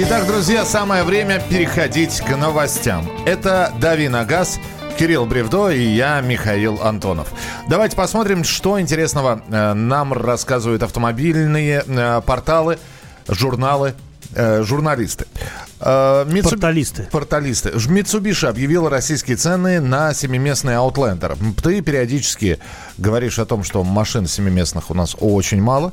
Итак, друзья, самое время переходить к новостям. Это «Дави на газ», Кирилл Бревдо и я, Михаил Антонов. Давайте посмотрим, что интересного э, нам рассказывают автомобильные э, порталы, журналы, э, журналисты. Митсу... Порталисты. Порталисты. Mitsubishi объявила российские цены на семиместный Outlander. Ты периодически говоришь о том, что машин семиместных у нас очень мало.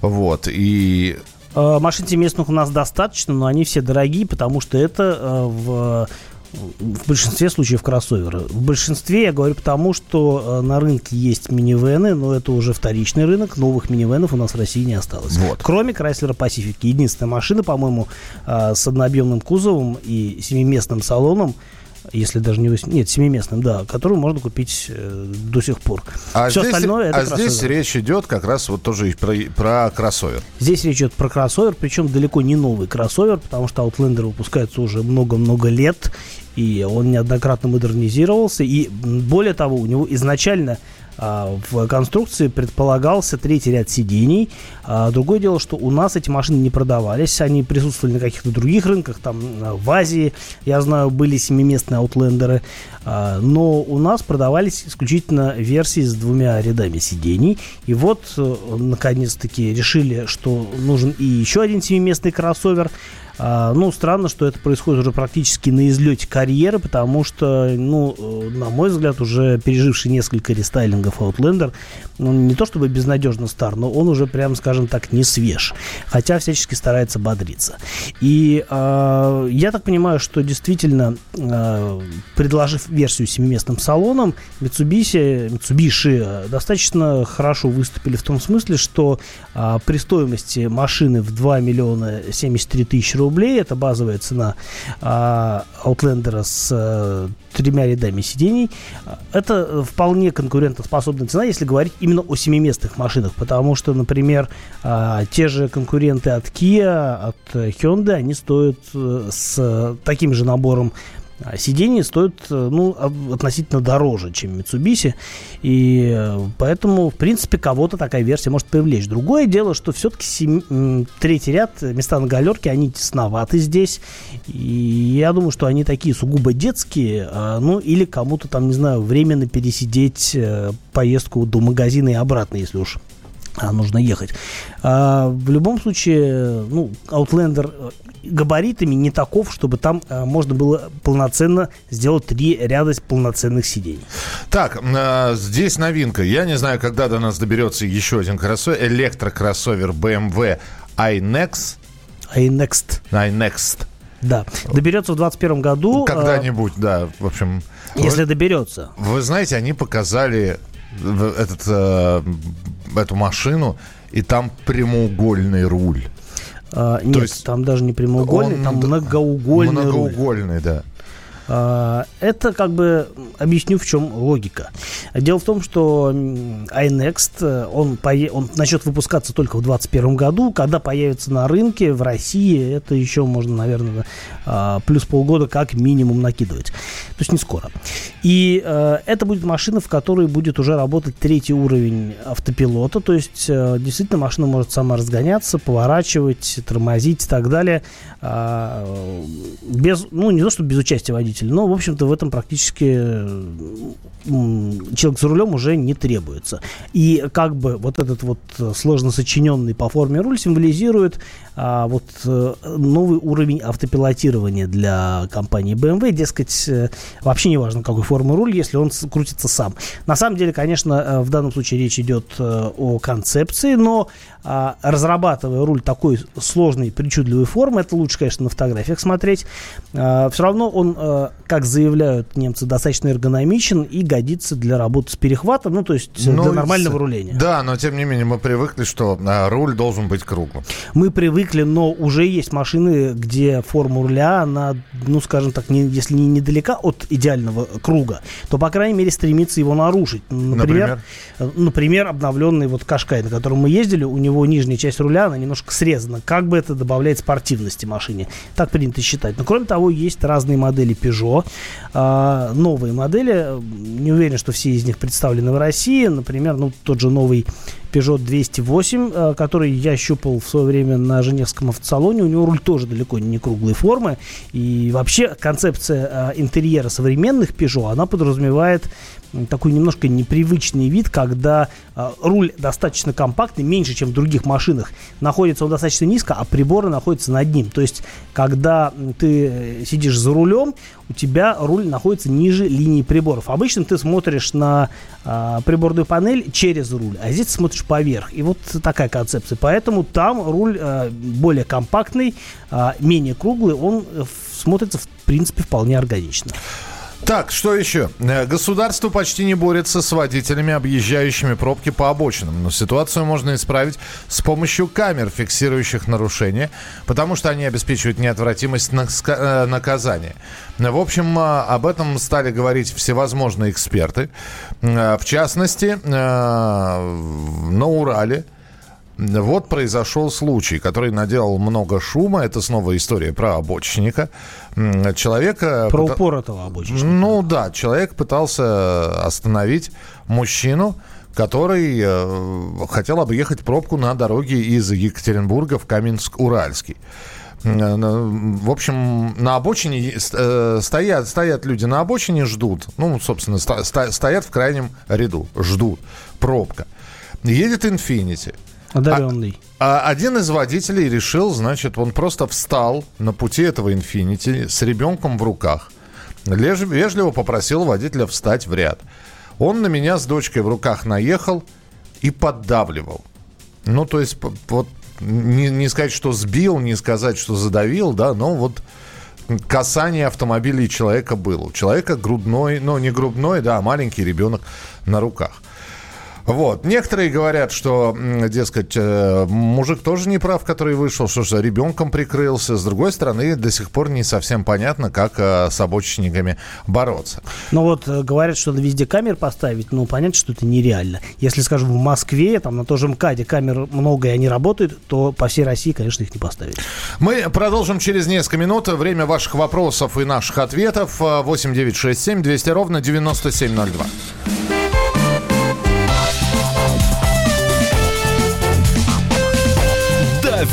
Вот. И Машин семиместных у нас достаточно, но они все дорогие, потому что это в в большинстве случаев кроссоверы. В большинстве я говорю потому, что э, на рынке есть минивены, но это уже вторичный рынок, новых минивенов у нас в России не осталось. Вот. Кроме Chrysler Pacific. Единственная машина, по-моему, э, с однообъемным кузовом и семиместным салоном, если даже не 8, нет, семиместным, да, которую можно купить э, до сих пор. А Все здесь, остальное это А кроссовер. здесь речь идет как раз вот тоже про, про кроссовер. Здесь речь идет про кроссовер, причем далеко не новый кроссовер, потому что Outlander выпускается уже много-много лет, и он неоднократно модернизировался, и более того, у него изначально в конструкции предполагался третий ряд сидений. А, другое дело, что у нас эти машины не продавались, они присутствовали на каких-то других рынках, там а, в Азии, я знаю, были семиместные аутлендеры, но у нас продавались исключительно версии с двумя рядами сидений. И вот, э, наконец-таки, решили, что нужен и еще один семиместный кроссовер – а, ну, странно, что это происходит уже практически на излете карьеры, потому что, ну, э, на мой взгляд, уже переживший несколько рестайлингов Outlander, он не то чтобы безнадежно стар, но он уже, прям скажем так, не свеж. Хотя всячески старается бодриться. И э, я так понимаю, что действительно, э, предложив версию семиместным салоном, Mitsubishi, Mitsubishi достаточно хорошо выступили в том смысле, что э, при стоимости машины в 2 миллиона 73 тысячи рублей, это базовая цена э, Outlander с э, тремя рядами сидений, это вполне конкурентоспособная цена, если говорить именно о семиместных машинах, потому что, например, а, те же конкуренты от Kia, от Hyundai, они стоят э, с таким же набором а сиденья стоят э, ну, относительно дороже, чем Mitsubishi. И э, поэтому, в принципе, кого-то такая версия может привлечь. Другое дело, что все-таки третий ряд, места на галерке, они тесноваты здесь. И я думаю, что они такие сугубо детские. А, ну, или кому-то там, не знаю, временно пересидеть э, поездку до магазина и обратно, если уж а, нужно ехать. А, в любом случае, ну, Outlander габаритами не таков, чтобы там а, можно было полноценно сделать три ряда полноценных сидений. Так, а, здесь новинка. Я не знаю, когда до нас доберется еще один кроссовер, электрокроссовер BMW iNext. iNext. iNext. Да, доберется в 2021 году. Когда-нибудь, да, в общем. Если вы, доберется. Вы знаете, они показали этот, э, эту машину, и там прямоугольный руль. А, нет, есть там даже не прямоугольный, он, там многоугольный. Многоугольный, руль. да. А, это как бы объясню, в чем логика. Дело в том, что iNext, э, он, пое... он начнет выпускаться только в 2021 году. Когда появится на рынке в России, это еще можно, наверное, а, плюс полгода как минимум накидывать. То есть не скоро. И э, это будет машина, в которой будет уже работать третий уровень автопилота. То есть э, действительно машина может сама разгоняться, поворачивать, тормозить и так далее. А, без, ну, не то, что без участия водителя, но, в общем-то, в этом практически человек за рулем уже не требуется. И как бы вот этот вот сложно сочиненный по форме руль символизирует а, вот э, новый уровень автопилотирования для компании BMW. Дескать, э, вообще не важно, какой формы руль, если он крутится сам. На самом деле, конечно, э, в данном случае речь идет о концепции, но а, разрабатывая руль такой сложной, причудливой формы, это лучше, конечно, на фотографиях смотреть, а, все равно он, как заявляют немцы, достаточно эргономичен и годится для работы с перехватом, ну, то есть ну, для нормального руления. Да, но тем не менее мы привыкли, что руль должен быть круглым. Мы привыкли привыкли, но уже есть машины, где форма руля, она, ну, скажем так, не, если не недалека от идеального круга, то, по крайней мере, стремится его нарушить. Например, например, э, например обновленный вот Кашкай, на котором мы ездили, у него нижняя часть руля, она немножко срезана. Как бы это добавляет спортивности машине. Так принято считать. Но, кроме того, есть разные модели Peugeot, э, новые модели. Не уверен, что все из них представлены в России. Например, ну, тот же новый Peugeot 208, э, который я щупал в свое время на Женевском автосалоне. У него руль тоже далеко не круглой формы. И вообще концепция э, интерьера современных Peugeot, она подразумевает такой немножко непривычный вид, когда э, руль достаточно компактный, меньше, чем в других машинах. Находится он достаточно низко, а приборы находятся над ним. То есть, когда ты сидишь за рулем, у тебя руль находится ниже линии приборов. Обычно ты смотришь на э, приборную панель через руль, а здесь ты смотришь поверх. И вот такая концепция. Поэтому там руль э, более компактный, э, менее круглый, он э, смотрится, в принципе, вполне органично. Так, что еще? Э, государство почти не борется с водителями, объезжающими пробки по обочинам. Но ситуацию можно исправить с помощью камер, фиксирующих нарушения, потому что они обеспечивают неотвратимость э, наказания. В общем, э, об этом стали говорить всевозможные эксперты. В частности, на Урале вот произошел случай, который наделал много шума. Это снова история про обочинника. Человека... Про упоротого обочинника. Ну да, человек пытался остановить мужчину, который э, хотел объехать пробку на дороге из Екатеринбурга в Каменск-Уральский. Э, в общем, на обочине э, стоят, стоят люди на обочине, ждут. Ну, собственно, стоят в крайнем ряду, ждут. Пробка. Едет «Инфинити». Одаренный. А, а один из водителей решил, значит, он просто встал на пути этого инфинити с ребенком в руках. Леж, вежливо попросил водителя встать в ряд. Он на меня с дочкой в руках наехал и поддавливал. Ну, то есть, вот не, не сказать, что сбил, не сказать, что задавил, да, но вот касание автомобиля человека было. У человека грудной, ну, не грудной, да, а маленький ребенок на руках. Вот. Некоторые говорят, что, дескать, э, мужик тоже не прав, который вышел, что же ребенком прикрылся. С другой стороны, до сих пор не совсем понятно, как э, с обочинниками бороться. Ну вот э, говорят, что надо везде камер поставить, но понятно, что это нереально. Если, скажем, в Москве, там на том же МКАДе камер много и они работают, то по всей России, конечно, их не поставить. Мы продолжим через несколько минут. Время ваших вопросов и наших ответов. 8 9 6 7 200 ровно 9702.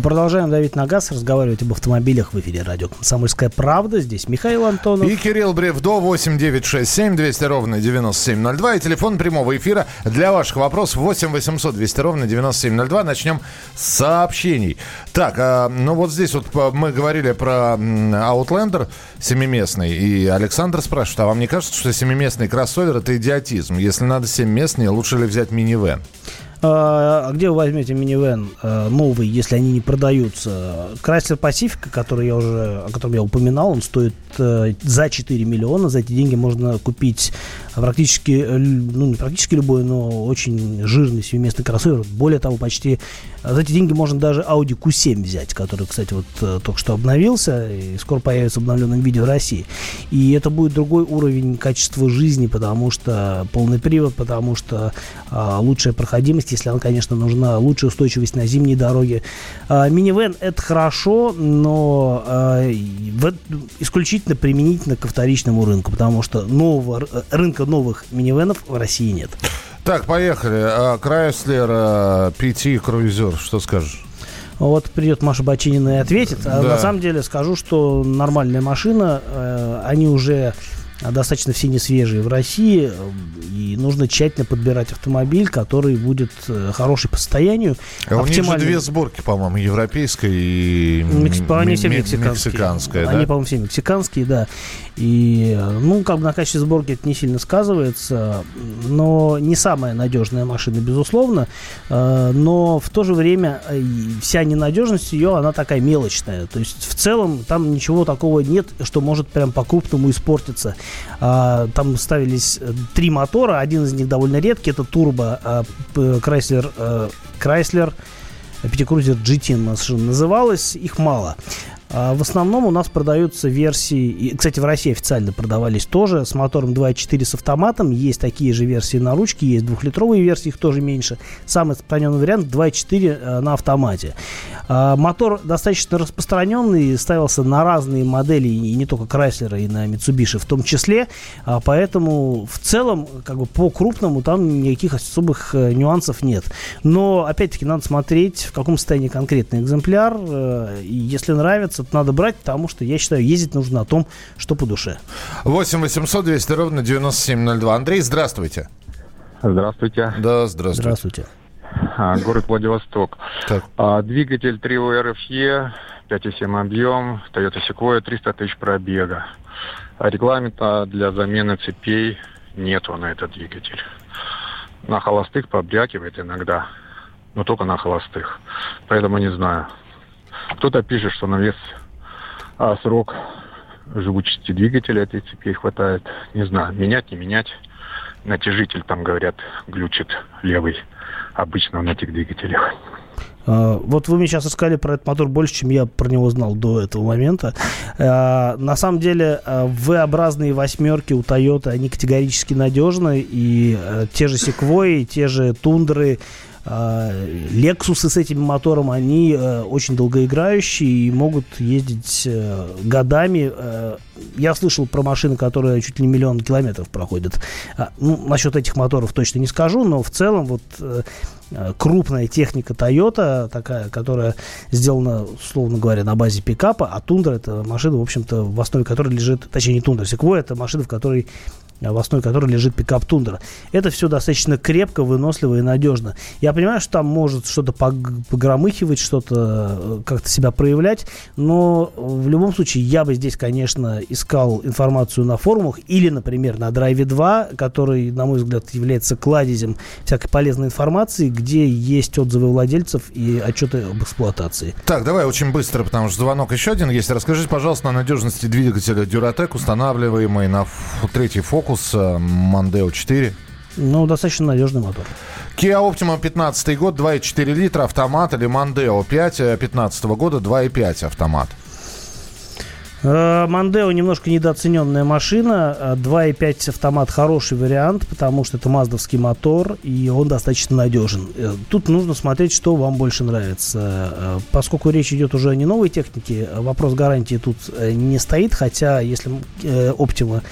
продолжаем давить на газ, разговаривать об автомобилях в эфире радио «Комсомольская правда». Здесь Михаил Антонов. И Кирилл Бревдо, 8 9 6 7 200 ровно 9702. И телефон прямого эфира для ваших вопросов 8 800 200 ровно 9702. Начнем с сообщений. Так, а, ну вот здесь вот мы говорили про Outlander семиместный. И Александр спрашивает, а вам не кажется, что семиместный кроссовер это идиотизм? Если надо семиместный, лучше ли взять минивэн? А, а где вы возьмете минивэн э, новый, если они не продаются? Chrysler Pacifica, который я уже, о котором я упоминал, он стоит э, за 4 миллиона. За эти деньги можно купить практически, ну не практически любой, но очень жирный семиместный кроссовер. Более того, почти за эти деньги можно даже Audi Q7 взять, который, кстати, вот только что обновился и скоро появится в обновленном виде в России. И это будет другой уровень качества жизни, потому что полный привод, потому что а, лучшая проходимость если она, конечно, нужна, лучшая устойчивость на зимние дороги. А, минивэн это хорошо, но а, в, исключительно применительно ко вторичному рынку, потому что нового, рынка новых минивэнов в России нет. Так, поехали. Крайслер, PT, Круизер, что скажешь? Вот придет Маша Бачинина и ответит. А да. на самом деле скажу, что нормальная машина, э, они уже достаточно все не свежие в России, и нужно тщательно подбирать автомобиль, который будет э, хороший по состоянию. А у них же две сборки, по-моему, европейская и Мекс... Они все мексиканские. мексиканская. Они, да? по-моему, все мексиканские, да. И, ну, как бы на качестве сборки это не сильно сказывается, но не самая надежная машина, безусловно, э, но в то же время э, вся ненадежность ее, она такая мелочная. То есть в целом там ничего такого нет, что может прям по-крупному испортиться. А, там ставились э, три мотора, один из них довольно редкий, это турбо Chrysler, Chrysler Пятикрузер GT машина называлась, их мало. А, в основном у нас продаются версии, кстати, в России официально продавались тоже, с мотором 2.4 с автоматом. Есть такие же версии на ручке, есть двухлитровые версии, их тоже меньше. Самый распространенный вариант 2.4 э, на автомате. А, мотор достаточно распространенный, ставился на разные модели, и не только Chrysler, и на Mitsubishi в том числе. А, поэтому в целом, как бы по крупному, там никаких особых э, нюансов нет. Но, опять-таки, надо смотреть, в каком состоянии конкретный экземпляр. Э, если нравится, тут надо брать, потому что, я считаю, ездить нужно на том, что по душе. 8 800 200 ровно 9702. Андрей, здравствуйте. Здравствуйте. Да, здравствуйте. Здравствуйте. А, город Владивосток. Так. А, двигатель 3 RFE, 5,7 объем, Toyota Sequoia, 300 тысяч пробега. А регламента для замены цепей нету на этот двигатель. На холостых побрякивает иногда, но только на холостых. Поэтому не знаю. Кто-то пишет, что на вес а, срок живучести двигателя этой цепи хватает. Не знаю, менять, не менять. Натяжитель, там говорят, глючит левый. Обычно на этих двигателях. А, вот вы мне сейчас рассказали про этот мотор больше, чем я про него знал до этого момента. А, на самом деле, а, V-образные восьмерки у Toyota, они категорически надежны. И те же Sequoia, те же Тундры, Лексусы с этим мотором, они э, очень долгоиграющие и могут ездить э, годами. Э, я слышал про машины, которые чуть ли не миллион километров проходят. Ну, насчет этих моторов точно не скажу, но в целом вот крупная техника Toyota, такая, которая сделана, условно говоря, на базе пикапа, а Тундра это машина, в общем-то, в основе которой лежит, точнее не Тундра, Секвой это машина, в которой в основе которой лежит пикап Тундра. Это все достаточно крепко, выносливо и надежно. Я понимаю, что там может что-то погромыхивать, что-то э, как-то себя проявлять, но в любом случае я бы здесь, конечно, искал информацию на форумах или, например, на Драйве 2, который, на мой взгляд, является кладезем всякой полезной информации, где есть отзывы владельцев и отчеты об эксплуатации. Так, давай очень быстро, потому что звонок еще один есть. Расскажите, пожалуйста, о надежности двигателя Duratec, устанавливаемый на третий фокус Focus, э, Mondeo 4. Ну, достаточно надежный мотор. Kia Optima 15 год, 2,4 литра, автомат или Mondeo 5 15 года, 2,5 автомат. Мандео немножко недооцененная машина. 2.5 автомат хороший вариант, потому что это маздовский мотор, и он достаточно надежен. Э, тут нужно смотреть, что вам больше нравится. Э, поскольку речь идет уже о не новой технике, вопрос гарантии тут э, не стоит, хотя если Optima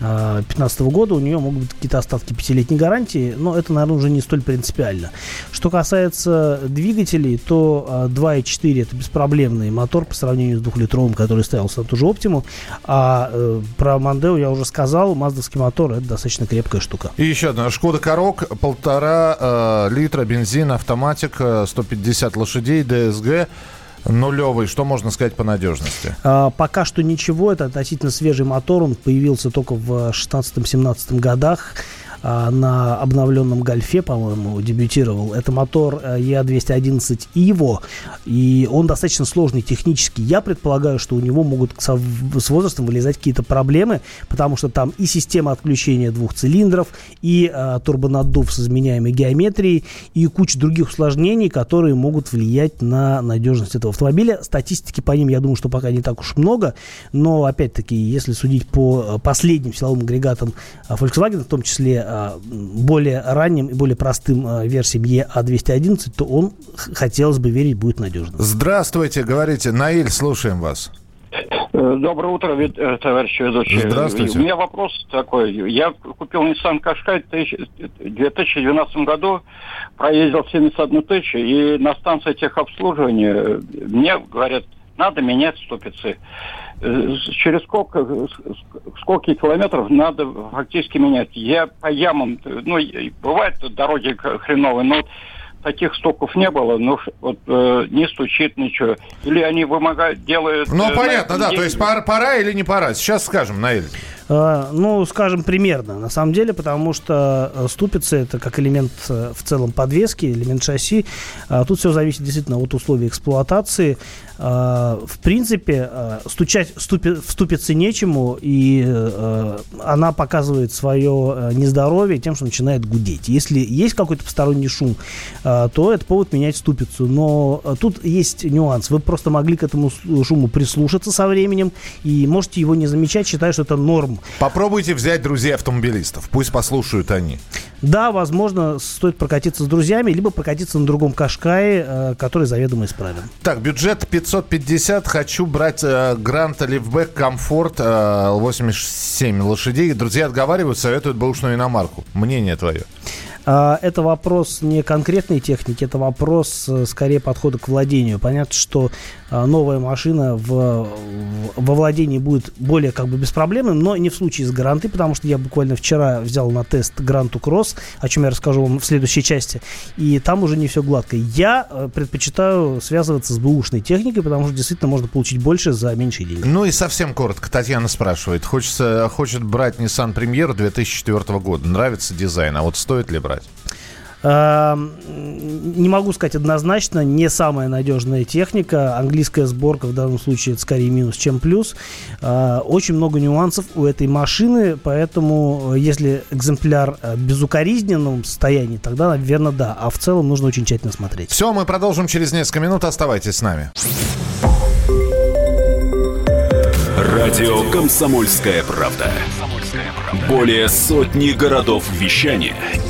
2015 года, у нее могут быть какие-то остатки пятилетней гарантии, но это, наверное, уже не столь принципиально. Что касается двигателей, то 2.4 это беспроблемный мотор по сравнению с двухлитровым, который ставился на ту же Optimu, а э, про Мандео я уже сказал, маздовский мотор это достаточно крепкая штука. И еще одна, Шкода Корок, полтора э, литра бензин, автоматик, 150 э, лошадей, ДСГ, Нулевый. Что можно сказать по надежности? А, пока что ничего. Это относительно свежий мотор. Он появился только в 16-17 годах. А, на обновленном Гольфе, по-моему, дебютировал. Это мотор E211 э, Evo, и он достаточно сложный технически. Я предполагаю, что у него могут с возрастом вылезать какие-то проблемы, потому что там и система отключения двух цилиндров, и а, турбонаддув с изменяемой геометрией, и куча других усложнений, которые могут влиять на надежность этого автомобиля. Статистики по ним, я думаю, что пока не так уж много, но, опять-таки, если судить по э, последним силовым агрегатам Volkswagen, в том числе Э, более ранним и более простым э, версиям EA211, то он, хотелось бы верить, будет надежным. Здравствуйте, говорите. Наиль, слушаем вас. Э, доброе утро, товарищ ведущий. Здравствуйте. У меня вопрос такой. Я купил Nissan Qashqai в 2012 году, проездил 71 тысячу, и на станции техобслуживания мне говорят, надо менять ступицы. Э, через сколько, сколько километров надо фактически менять. Я по ямам, ну, бывает дороги хреновые, но таких стоков не было, но вот э, не стучит ничего. Или они вымогают, делают... Ну, э, понятно, да, то есть пора, пора или не пора? Сейчас скажем, Наиль. А, ну, скажем, примерно, на самом деле, потому что э, ступицы это как элемент э, в целом подвески, элемент шасси. А тут все зависит действительно от условий эксплуатации. А, в принципе, стучать ступи, в ступице нечему, и она показывает свое нездоровье тем, что начинает гудеть. Если есть какой-то посторонний шум, то это повод менять ступицу. Но тут есть нюанс. Вы просто могли к этому шуму прислушаться со временем и можете его не замечать, считая, что это норм Попробуйте взять друзей автомобилистов, пусть послушают они. Да, возможно, стоит прокатиться с друзьями, либо прокатиться на другом Кашкае, э, который заведомо исправен. Так, бюджет 550. Хочу брать э, Гранта Лифбек Комфорт э, 87 лошадей. Друзья отговаривают, советуют бэушную иномарку. Мнение твое. А, это вопрос не конкретной техники, это вопрос э, скорее подхода к владению. Понятно, что а, новая машина в, во владении будет более как бы беспроблемным, но не в случае с Грантой, потому что я буквально вчера взял на тест Гранту Кросс, о чем я расскажу вам в следующей части, и там уже не все гладко. Я э, предпочитаю связываться с бэушной техникой, потому что действительно можно получить больше за меньшие деньги. Ну и совсем коротко, Татьяна спрашивает, хочется, хочет брать Nissan Premier 2004 года, нравится дизайн, а вот стоит ли брать? Брать? Эм, не могу сказать однозначно, не самая надежная техника. Английская сборка в данном случае это скорее минус, чем плюс. Э, очень много нюансов у этой машины, поэтому э, если экземпляр в безукоризненном состоянии, тогда, наверное, да. А в целом нужно очень тщательно смотреть. Все, мы продолжим через несколько минут. Оставайтесь с нами. Радио «Комсомольская правда». Более сотни городов вещания –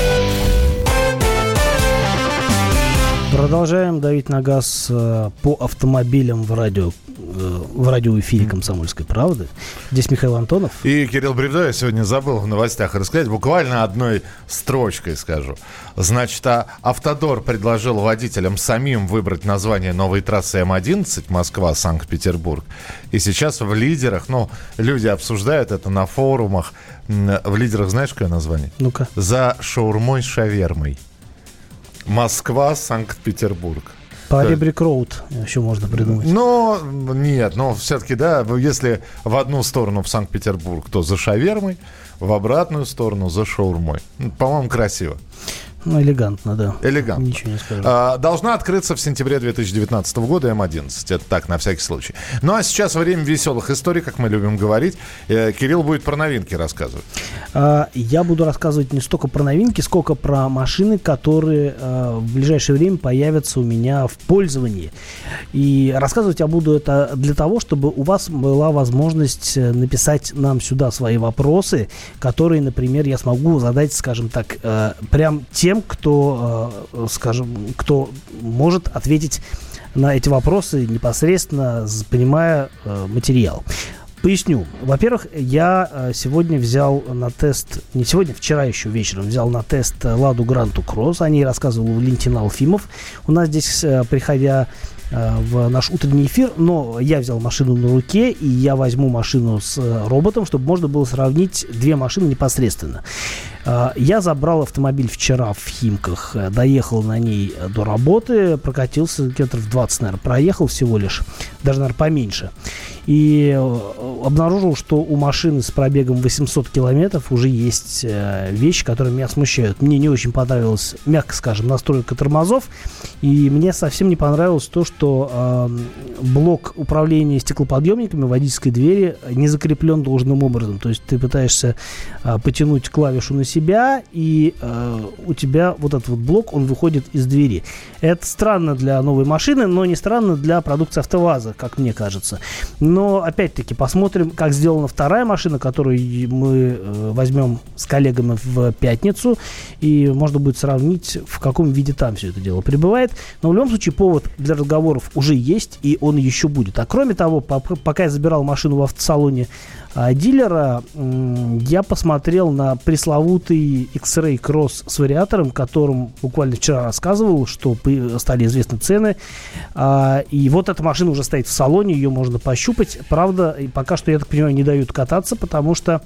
Продолжаем давить на газ э, по автомобилям в радио э, в радиоэфире «Комсомольской правды». Здесь Михаил Антонов. И Кирилл Бревдо. Я сегодня забыл в новостях рассказать. Буквально одной строчкой скажу. Значит, а Автодор предложил водителям самим выбрать название новой трассы М11 Москва-Санкт-Петербург. И сейчас в лидерах, ну, люди обсуждают это на форумах. В лидерах знаешь, какое название? Ну-ка. За шаурмой шавермой. Москва, Санкт-Петербург. По Ребрик Роуд еще можно придумать. Но нет, но все-таки, да, если в одну сторону в Санкт-Петербург, то за шавермой, в обратную сторону за шаурмой. По-моему, красиво. Ну, элегантно, да. Элегантно. Ничего не скажу. А, должна открыться в сентябре 2019 года М11. Это так, на всякий случай. Ну, а сейчас время веселых историй, как мы любим говорить. Э, Кирилл будет про новинки рассказывать. А, я буду рассказывать не столько про новинки, сколько про машины, которые а, в ближайшее время появятся у меня в пользовании. И рассказывать я буду это для того, чтобы у вас была возможность э, написать нам сюда свои вопросы, которые, например, я смогу задать, скажем так, э, прям те тем, кто, э, скажем, кто может ответить на эти вопросы непосредственно, понимая э, материал. Поясню. Во-первых, я э, сегодня взял на тест, не сегодня, вчера еще вечером взял на тест Ладу Гранту Кросс. О ней рассказывал Валентин Алфимов. У нас здесь, приходя в наш утренний эфир, но я взял машину на руке, и я возьму машину с роботом, чтобы можно было сравнить две машины непосредственно. А, я забрал автомобиль вчера в Химках, э, доехал на ней э, до работы, прокатился километров 20, наверное, проехал всего лишь, даже, наверное, поменьше. И э, обнаружил, что у машины с пробегом 800 километров уже есть вещи, которые меня смущают. Мне не очень понравилась, мягко скажем, настройка тормозов, и мне совсем не понравилось то, что э, блок управления стеклоподъемниками водительской двери не закреплен должным образом. То есть ты пытаешься э, потянуть клавишу на себя, и э, у тебя вот этот вот блок, он выходит из двери. Это странно для новой машины, но не странно для продукции АвтоВАЗа, как мне кажется. Но, опять-таки, посмотрим, как сделана вторая машина, которую мы э, возьмем с коллегами в пятницу, и можно будет сравнить, в каком виде там все это дело пребывает. Но в любом случае повод для разговоров уже есть, и он еще будет. А кроме того, пока я забирал машину в автосалоне дилера, я посмотрел на пресловутый X-Ray Cross с вариатором, которым буквально вчера рассказывал, что стали известны цены. А, и вот эта машина уже стоит в салоне, ее можно пощупать. Правда, пока что, я так понимаю, не дают кататься, потому что а,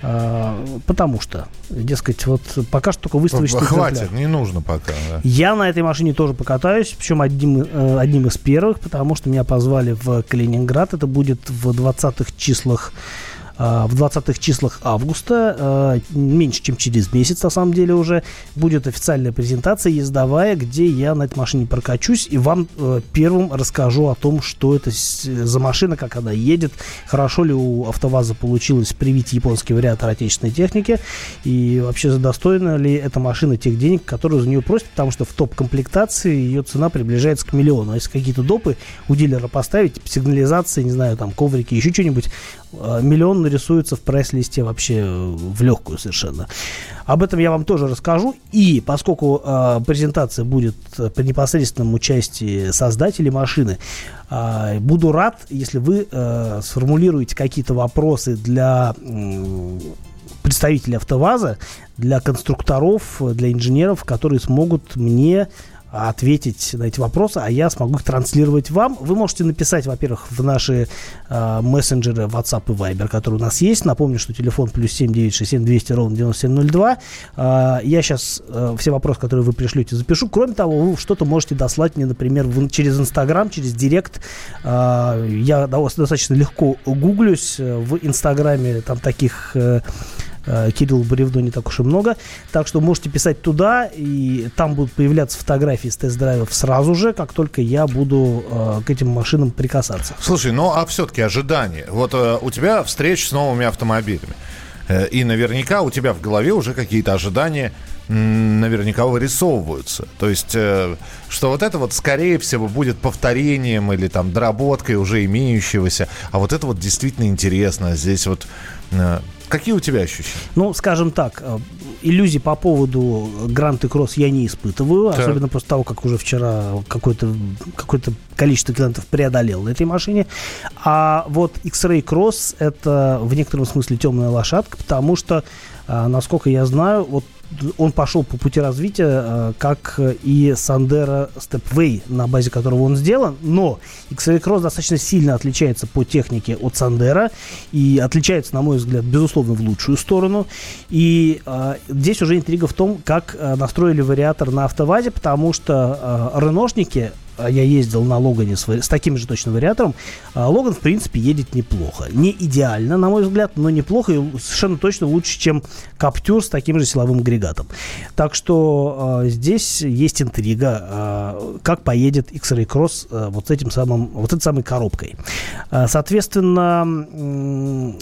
потому что, дескать, вот пока что только выставочный Хватит, экземпляр. не нужно пока. Да. Я на этой машине тоже покатаюсь, причем одним, э, одним из первых, потому что меня позвали в Калининград. Это будет в 20-х числах а, в 20-х числах августа, а, меньше, чем через месяц, на самом деле, уже будет официальная презентация ездовая, где я на этой машине прокачусь и вам э, первым расскажу о том, что это за машина, как она едет, хорошо ли у АвтоВАЗа получилось привить японский вариатор отечественной техники и вообще достойна ли эта машина тех денег, которые за нее просят, потому что в топ-комплектации ее цена приближается к миллиону. А если какие-то допы у дилера поставить, сигнализации, не знаю, там коврики, еще что-нибудь, Э, нарисуется в прайс-листе вообще э, в легкую совершенно. Об этом я вам тоже расскажу. И поскольку э, презентация будет при непосредственном участии создателей машины, э, буду рад, если вы э, сформулируете какие-то вопросы для э, представителей АвтоВАЗа, для конструкторов, для инженеров, которые смогут мне ответить на эти вопросы, а я смогу их транслировать вам. Вы можете написать, во-первых, в наши э, мессенджеры WhatsApp и Viber, которые у нас есть. Напомню, что телефон плюс 7967 200 ровно 9702. Э, я сейчас э, все вопросы, которые вы пришлете, запишу. Кроме того, вы что-то можете дослать мне, например, в, через Инстаграм, через Директ. Э, я достаточно легко гуглюсь в Инстаграме, там таких... Э, Э, Кирилл Бревно не так уж и много. Так что можете писать туда, и там будут появляться фотографии с тест-драйвов сразу же, как только я буду э, к этим машинам прикасаться. Слушай, ну а все-таки ожидания. Вот э, у тебя встреча с новыми автомобилями. Э, и наверняка у тебя в голове уже какие-то ожидания наверняка вырисовываются. То есть, э, что вот это вот, скорее всего, будет повторением или там доработкой уже имеющегося, а вот это вот действительно интересно. Здесь вот э, Какие у тебя ощущения? Ну, скажем так, э, иллюзий по поводу Грант и Кросс я не испытываю, так. особенно после того, как уже вчера какое-то какое количество клиентов преодолел на этой машине. А вот X-Ray Cross это в некотором смысле темная лошадка, потому что, э, насколько я знаю, вот он пошел по пути развития, э, как и Sandero Stepway, на базе которого он сделан, но XL Cross достаточно сильно отличается по технике от Sandero и отличается, на мой взгляд, безусловно, в лучшую сторону. И э, здесь уже интрига в том, как э, настроили вариатор на автовазе, потому что э, реношники я ездил на Логане с, с таким же точно вариатором, а Логан, в принципе, едет неплохо. Не идеально, на мой взгляд, но неплохо и совершенно точно лучше, чем Каптюр с таким же силовым агрегатом. Так что э, здесь есть интрига, э, как поедет X-Ray Cross э, вот этим самым, вот этой самой коробкой. Э, соответственно, э,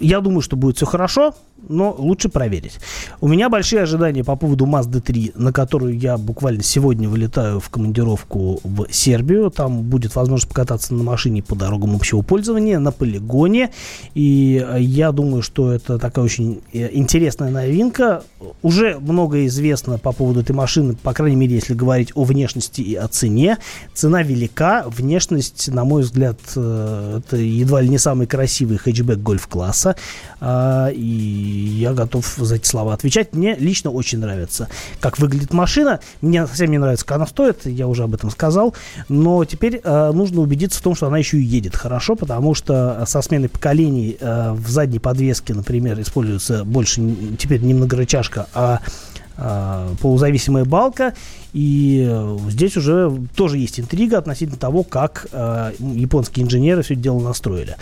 я думаю, что будет все хорошо но лучше проверить. У меня большие ожидания по поводу Mazda 3, на которую я буквально сегодня вылетаю в командировку в Сербию. Там будет возможность покататься на машине по дорогам общего пользования, на полигоне. И э, я думаю, что это такая очень э, интересная новинка. Уже многое известно по поводу этой машины, по крайней мере, если говорить о внешности и о цене. Цена велика, внешность, на мой взгляд, э, это едва ли не самый красивый хэтчбэк гольф-класса. А, и я готов за эти слова отвечать. Мне лично очень нравится, как выглядит машина. Мне совсем не нравится, как она стоит, я уже об этом сказал. Но теперь э, нужно убедиться в том, что она еще и едет хорошо, потому что со сменой поколений э, в задней подвеске, например, используется больше теперь не многорычажка, а э, полузависимая балка. И э, здесь уже тоже есть интрига относительно того, как э, японские инженеры все это дело настроили.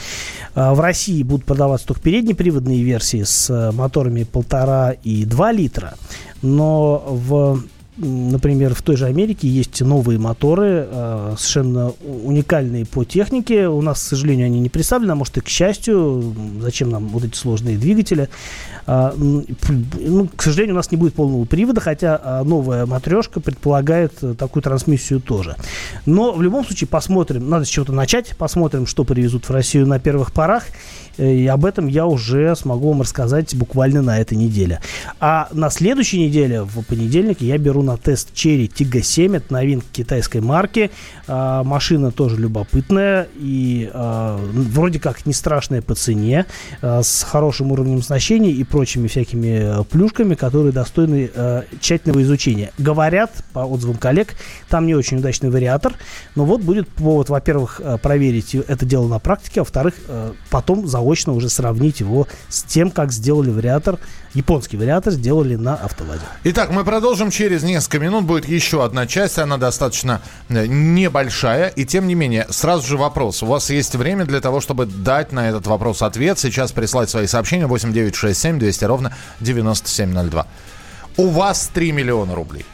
Э, в России будут продаваться только переднеприводные версии с э, моторами полтора и 2 литра, но в например, в той же Америке есть новые моторы, э, совершенно уникальные по технике. У нас, к сожалению, они не представлены, а может и к счастью, зачем нам вот эти сложные двигатели. А, ну, к сожалению, у нас не будет полного привода, хотя а, новая матрешка предполагает э, такую трансмиссию тоже. Но в любом случае посмотрим, надо с чего-то начать, посмотрим, что привезут в Россию на первых порах. Э, и об этом я уже смогу вам рассказать буквально на этой неделе. А на следующей неделе, в понедельник, я беру на тест Cherry Tiggo 7. Это новинка китайской марки. А, машина тоже любопытная и а, вроде как не страшная по цене, а, с хорошим уровнем оснащения и прочими всякими э, плюшками, которые достойны а, тщательного изучения. Говорят, по отзывам коллег, там не очень удачный вариатор, но вот будет повод, во-первых, проверить это дело на практике, а во-вторых, потом за заочно уже сравнить его с тем, как сделали вариатор, японский вариатор сделали на автовазе. Итак, мы продолжим через несколько минут. Будет еще одна часть, она достаточно э, небольшая. И тем не менее, сразу же вопрос. У вас есть время для того, чтобы дать на этот вопрос ответ. Сейчас прислать свои сообщения 8967 200 ровно 9702. У вас 3 миллиона рублей.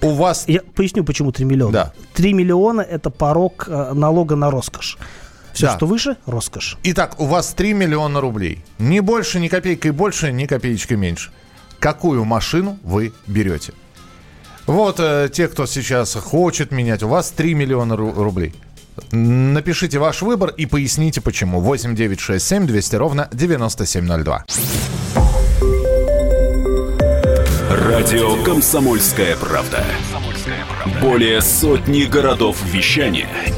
У вас... Я поясню, почему 3 миллиона. Да. 3 миллиона – это порог э, налога на роскошь. Все, да. что выше – роскошь. Итак, у вас 3 миллиона рублей. Ни больше, ни копейкой больше, ни копеечкой меньше. Какую машину вы берете? Вот э, те, кто сейчас хочет менять, у вас 3 миллиона ру- рублей. Напишите ваш выбор и поясните почему. 8 9 6 7 200 ровно 9702. Радио «Комсомольская правда». Более сотни городов вещания –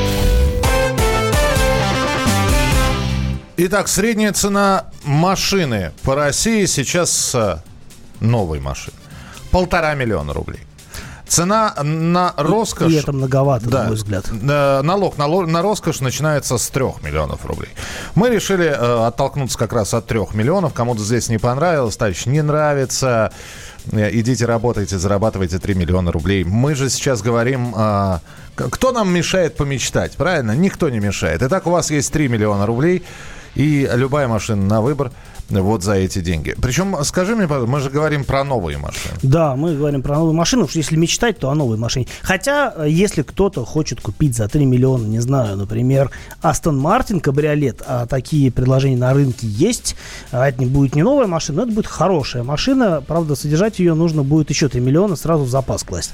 Итак, средняя цена машины по России сейчас э, новой машины. Полтора миллиона рублей. Цена на роскошь... И это многовато, да, на мой взгляд. Налог на, на роскошь начинается с 3 миллионов рублей. Мы решили э, оттолкнуться как раз от 3 миллионов. Кому-то здесь не понравилось, товарищ, не нравится. Э, идите работайте, зарабатывайте 3 миллиона рублей. Мы же сейчас говорим... Э, кто нам мешает помечтать, правильно? Никто не мешает. Итак, у вас есть 3 миллиона рублей. И любая машина на выбор вот за эти деньги. Причем, скажи мне, мы же говорим про новые машины. Да, мы говорим про новые машины. Уж если мечтать, то о новой машине. Хотя, э, если кто-то хочет купить за 3 миллиона, не знаю, например, Астон Мартин кабриолет, а такие предложения на рынке есть, а это не будет не новая машина, но это будет хорошая машина. Правда, содержать ее нужно будет еще 3 миллиона сразу в запас класть.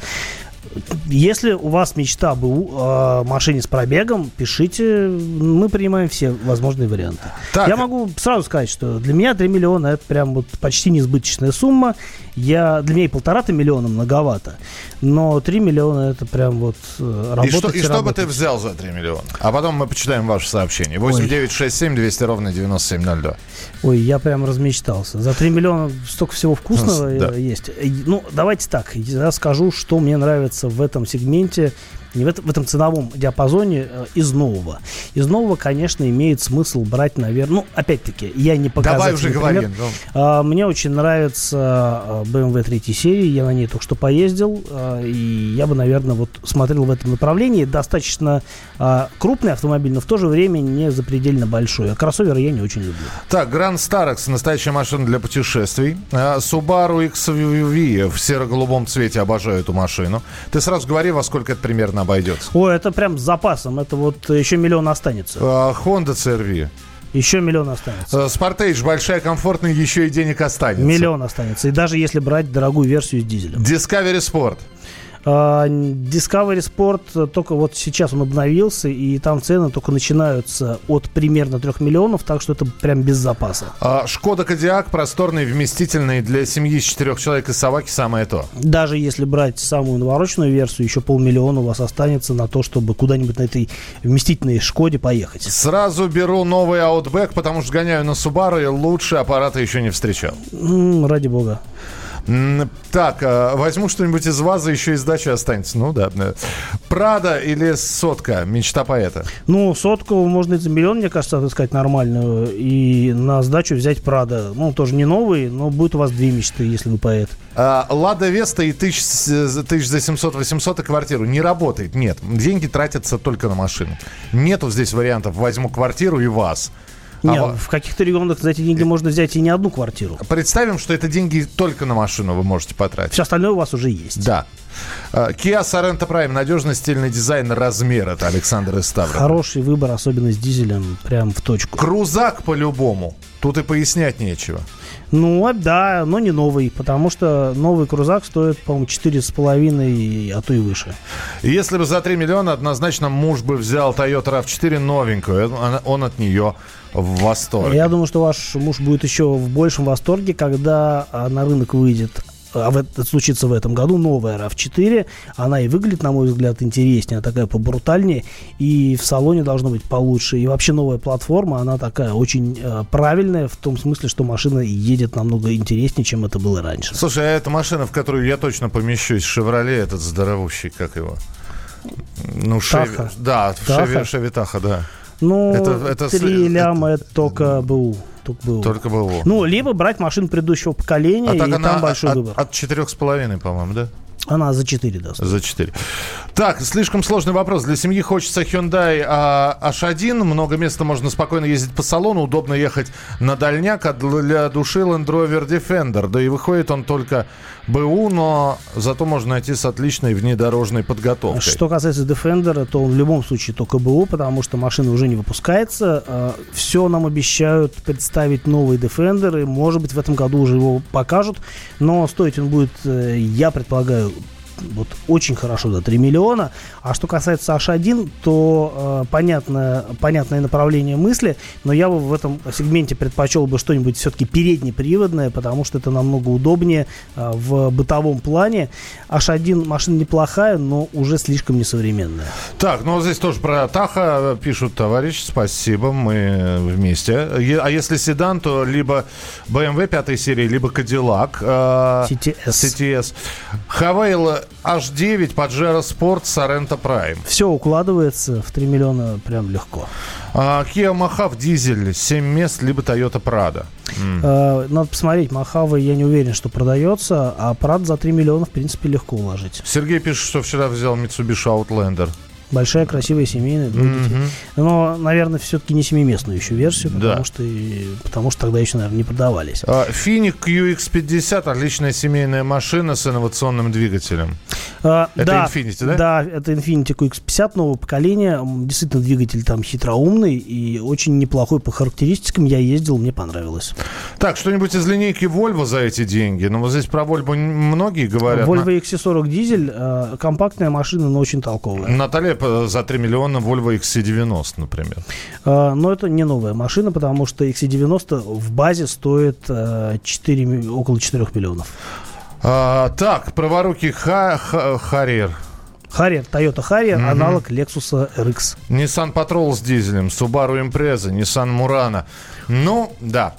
Если у вас мечта об э, машине с пробегом, пишите. Мы принимаем все возможные варианты. Так. Я могу сразу сказать, что для меня 3 миллиона это прям вот почти несбыточная сумма. Я, для меня и полтора-то миллиона многовато. Но 3 миллиона это прям вот работать И что, и, и что бы ты взял за 3 миллиона? А потом мы почитаем ваше сообщение. 8 9 6 7 200 ровно 9702. Ой, я прям размечтался. За 3 миллиона столько всего вкусного да. есть. Ну, давайте так. Я скажу, что мне нравится в этом сегменте не в, это, в этом ценовом диапазоне э, из нового. Из нового, конечно, имеет смысл брать, наверное, ну, опять-таки, я не показываю. Давай уже говори. Ну. А, мне очень нравится BMW 3 серии, я на ней только что поездил, а, и я бы, наверное, вот смотрел в этом направлении. Достаточно а, крупный автомобиль, но в то же время не запредельно большой. А кроссоверы я не очень люблю. Так, Grand Starex, настоящая машина для путешествий. А, Subaru XV в серо-голубом цвете, обожаю эту машину. Ты сразу говори, во сколько это примерно обойдется. О, это прям с запасом. Это вот еще миллион останется. А, Honda CR-V. Еще миллион останется. Спортейдж большая, комфортная, еще и денег останется. Миллион останется. И даже если брать дорогую версию с дизелем. Discovery Sport. А, Discovery Sport э, только вот сейчас он обновился, и там цены только начинаются от примерно 3 миллионов, так что это прям без запаса. А, Шкода Кодиак просторный, вместительный для семьи с четырех человек и собаки самое то. Даже если брать самую навороченную версию, еще полмиллиона у вас останется на то, чтобы куда-нибудь на этой вместительной Шкоде поехать. Сразу беру новый Outback, потому что гоняю на Subaru и лучше аппарата еще не встречал. Ради бога. Так, э, возьму что-нибудь из вазы, еще и сдача останется. Ну да. Прада или сотка? Мечта поэта. Ну, сотку можно и за миллион, мне кажется, отыскать нормальную. И на сдачу взять Прада. Ну, тоже не новый, но будет у вас две мечты, если вы поэт. А, Лада Веста и тысяч, тысяч за 700-800 и квартиру не работает. Нет, деньги тратятся только на машину. Нету здесь вариантов «возьму квартиру и вас». Нет, а в каких-то регионах за эти деньги можно взять и не одну квартиру. Представим, что это деньги только на машину вы можете потратить. Все остальное у вас уже есть. Да. А, Kia Sorento Prime. Надежный стильный дизайн, размер. Это Александр из Хороший выбор, особенно с дизелем. Прям в точку. Крузак по-любому. Тут и пояснять нечего. Ну, а, да, но не новый, потому что новый крузак стоит, по-моему, 4,5, а то и выше. Если бы за 3 миллиона однозначно муж бы взял Toyota RAV4 новенькую, он от нее в восторге. Я думаю, что ваш муж будет еще в большем восторге, когда а, на рынок выйдет а это случится в этом году, новая RAV4. Она и выглядит, на мой взгляд, интереснее, она такая побрутальнее, и в салоне должно быть получше. И вообще новая платформа, она такая очень э, правильная, в том смысле, что машина едет намного интереснее, чем это было раньше. Слушай, а эта машина, в которую я точно помещусь, Шевроле, этот здоровущий, как его? Ну, Шеви... Да? Шеви, Шеви Таха, да. Ну, это, это, 3 это, ляма это только БУ. Только БУ. Только БУ. Ну, либо брать машину предыдущего поколения, а и там большой от, выбор. От четырех с половиной, по-моему, да? Она за 4 даст. За 4. Так, слишком сложный вопрос. Для семьи хочется Hyundai H1. Много места, можно спокойно ездить по салону. Удобно ехать на дальняк. А для души Land Rover Defender. Да и выходит он только БУ, но зато можно найти с отличной внедорожной подготовкой. Что касается Defender, то он в любом случае только БУ, потому что машина уже не выпускается. А, Все нам обещают представить новые Defender. И, может быть, в этом году уже его покажут. Но стоить он будет, э, я предполагаю, вот очень хорошо за 3 миллиона. А что касается H1, то э, понятное, понятное направление мысли, но я бы в этом сегменте предпочел бы что-нибудь все-таки переднеприводное, потому что это намного удобнее э, в бытовом плане. H1 машина неплохая, но уже слишком несовременная. Так, ну здесь тоже про Таха пишут, товарищ, спасибо, мы вместе. А если седан, то либо BMW 5 серии, либо Cadillac. Э, CTS. CTS. Хавейл H9, Pajero Sport, Sorento Prime. Все укладывается в 3 миллиона прям легко. А, Kia Mahav дизель, 7 мест, либо Toyota Prado. Mm. А, надо посмотреть, Махава я не уверен, что продается, а Prado за 3 миллиона, в принципе, легко уложить. Сергей пишет, что вчера взял Mitsubishi Outlander. Большая, красивая, семейная, двое mm-hmm. детей. Но, наверное, все-таки не семиместную еще версию, потому, да. что, потому что тогда еще, наверное, не продавались. Финик QX50 отличная семейная машина с инновационным двигателем. А, это да, Infiniti, да? Да, это Infiniti QX50 нового поколения. Действительно, двигатель там хитроумный и очень неплохой по характеристикам. Я ездил, мне понравилось. Так, что-нибудь из линейки Volvo за эти деньги? Ну, вот здесь про Volvo многие говорят. Volvo XC40 дизель, э, компактная машина, но очень толковая. Наталья за 3 миллиона Volvo XC90, например. А, но это не новая машина, потому что XC90 в базе стоит 4, около 4 миллионов. А, так, праворукий ха, ха, Харьер. Харьер, Toyota Harrier, mm-hmm. аналог Lexus RX. Nissan Patrol с дизелем, Subaru Impreza, Nissan Murano. Ну, да.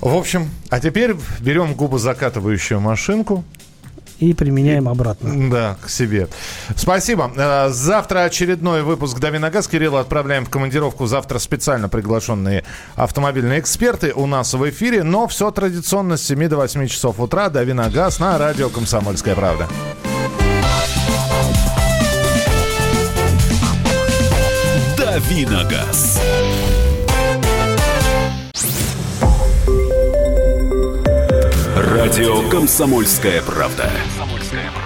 В общем, а теперь берем губозакатывающую машинку, и применяем обратно. Да, к себе. Спасибо. Э, завтра очередной выпуск «Дави на газ». Кирилла отправляем в командировку. Завтра специально приглашенные автомобильные эксперты у нас в эфире. Но все традиционно с 7 до 8 часов утра. «Дави на газ» на радио «Комсомольская правда». «Дави на газ». Радио «Комсомольская правда».